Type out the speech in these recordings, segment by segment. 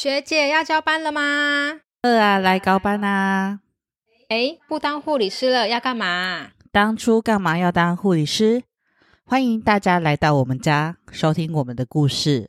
学姐要交班了吗？二啊，来高班啊！哎，不当护理师了，要干嘛？当初干嘛要当护理师？欢迎大家来到我们家，收听我们的故事。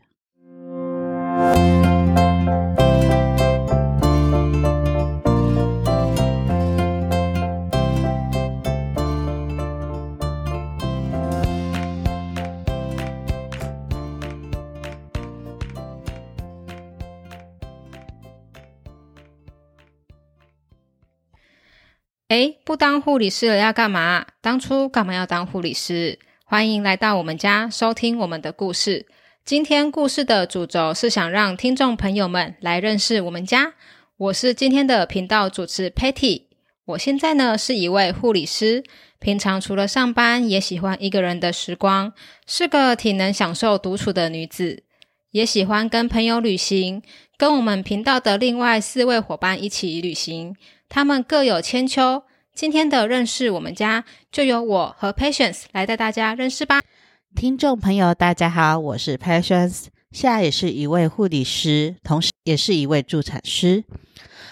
哎，不当护理师了要干嘛？当初干嘛要当护理师？欢迎来到我们家，收听我们的故事。今天故事的主轴是想让听众朋友们来认识我们家。我是今天的频道主持 Patty。我现在呢是一位护理师，平常除了上班，也喜欢一个人的时光，是个挺能享受独处的女子，也喜欢跟朋友旅行，跟我们频道的另外四位伙伴一起旅行。他们各有千秋。今天的认识我们家，就由我和 Patience 来带大家认识吧。听众朋友，大家好，我是 Patience，现在也是一位护理师，同时也是一位助产师，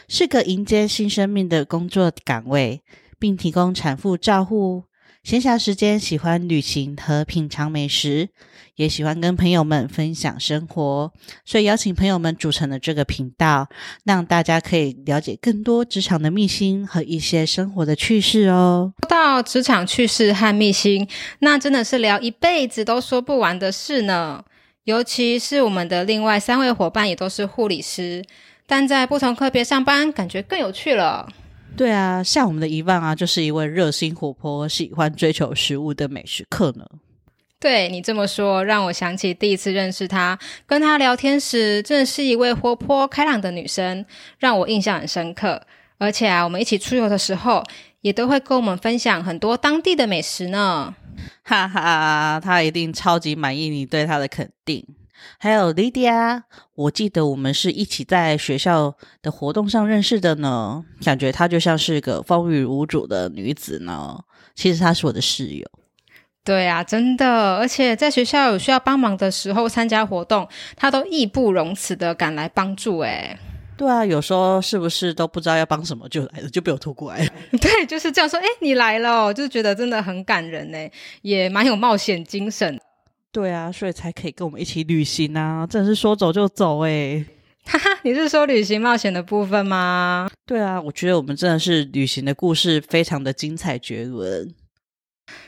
是个迎接新生命的工作岗位，并提供产妇照护。闲暇时间喜欢旅行和品尝美食，也喜欢跟朋友们分享生活，所以邀请朋友们组成了这个频道，让大家可以了解更多职场的秘辛和一些生活的趣事哦。说到职场趣事和秘辛，那真的是聊一辈子都说不完的事呢。尤其是我们的另外三位伙伴也都是护理师，但在不同科别上班，感觉更有趣了。对啊，像我们的伊万啊，就是一位热心活泼、喜欢追求食物的美食客呢。对你这么说，让我想起第一次认识她，跟她聊天时，真的是一位活泼开朗的女生，让我印象很深刻。而且啊，我们一起出游的时候，也都会跟我们分享很多当地的美食呢。哈哈，她一定超级满意你对她的肯定。还有 Lydia，我记得我们是一起在学校的活动上认识的呢，感觉她就像是个风雨无阻的女子呢。其实她是我的室友。对啊，真的，而且在学校有需要帮忙的时候，参加活动，她都义不容辞的赶来帮助。哎，对啊，有时候是不是都不知道要帮什么就来了，就被我拖过来。对，就是这样说。哎，你来了，就是觉得真的很感人呢，也蛮有冒险精神。对啊，所以才可以跟我们一起旅行啊！真的是说走就走哎，哈哈，你是说旅行冒险的部分吗？对啊，我觉得我们真的是旅行的故事非常的精彩绝伦，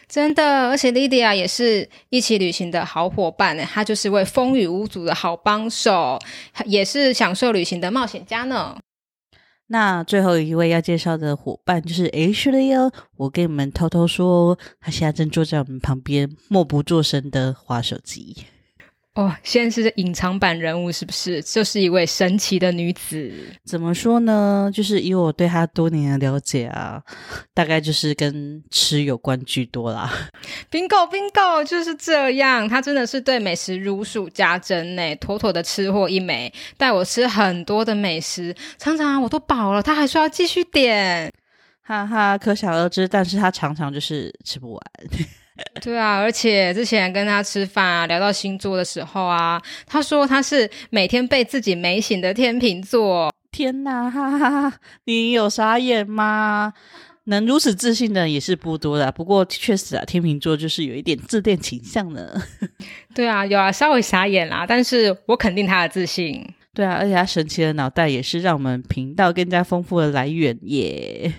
真的。而且 Lydia 也是一起旅行的好伙伴呢，她就是位风雨无阻的好帮手，也是享受旅行的冒险家呢。那最后一位要介绍的伙伴就是 H 了哟。我跟你们偷偷说，他现在正坐在我们旁边，默不作声的划手机。哦，现在是隐藏版人物是不是？就是一位神奇的女子。怎么说呢？就是以我对她多年的了解啊，大概就是跟吃有关居多啦。Bingo，Bingo，就是这样。她真的是对美食如数家珍呢，妥妥的吃货一枚，带我吃很多的美食，常常我都饱了，她还说要继续点，哈哈，可想而知。但是他常常就是吃不完。对啊，而且之前跟他吃饭啊，聊到星座的时候啊，他说他是每天被自己美醒的天秤座。天哪，哈哈哈！你有傻眼吗？能如此自信的也是不多的。不过确实啊，天秤座就是有一点自恋倾向呢。对啊，有啊，稍微傻眼啦，但是我肯定他的自信。对啊，而且他神奇的脑袋也是让我们频道更加丰富的来源耶。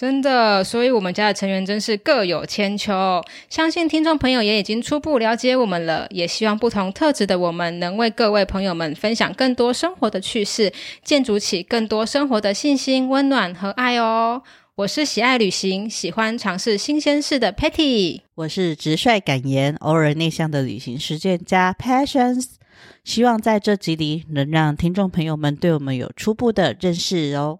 真的，所以我们家的成员真是各有千秋。相信听众朋友也已经初步了解我们了，也希望不同特质的我们能为各位朋友们分享更多生活的趣事，建筑起更多生活的信心、温暖和爱哦。我是喜爱旅行、喜欢尝试新鲜事的 Patty，我是直率敢言、偶尔内向的旅行实践家 Passions。希望在这集里能让听众朋友们对我们有初步的认识哦。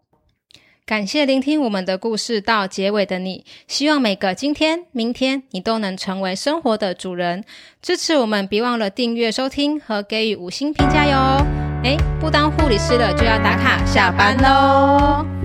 感谢聆听我们的故事到结尾的你，希望每个今天、明天，你都能成为生活的主人。支持我们，别忘了订阅、收听和给予五星评价哟！哎，不当护理师了，就要打卡下班喽。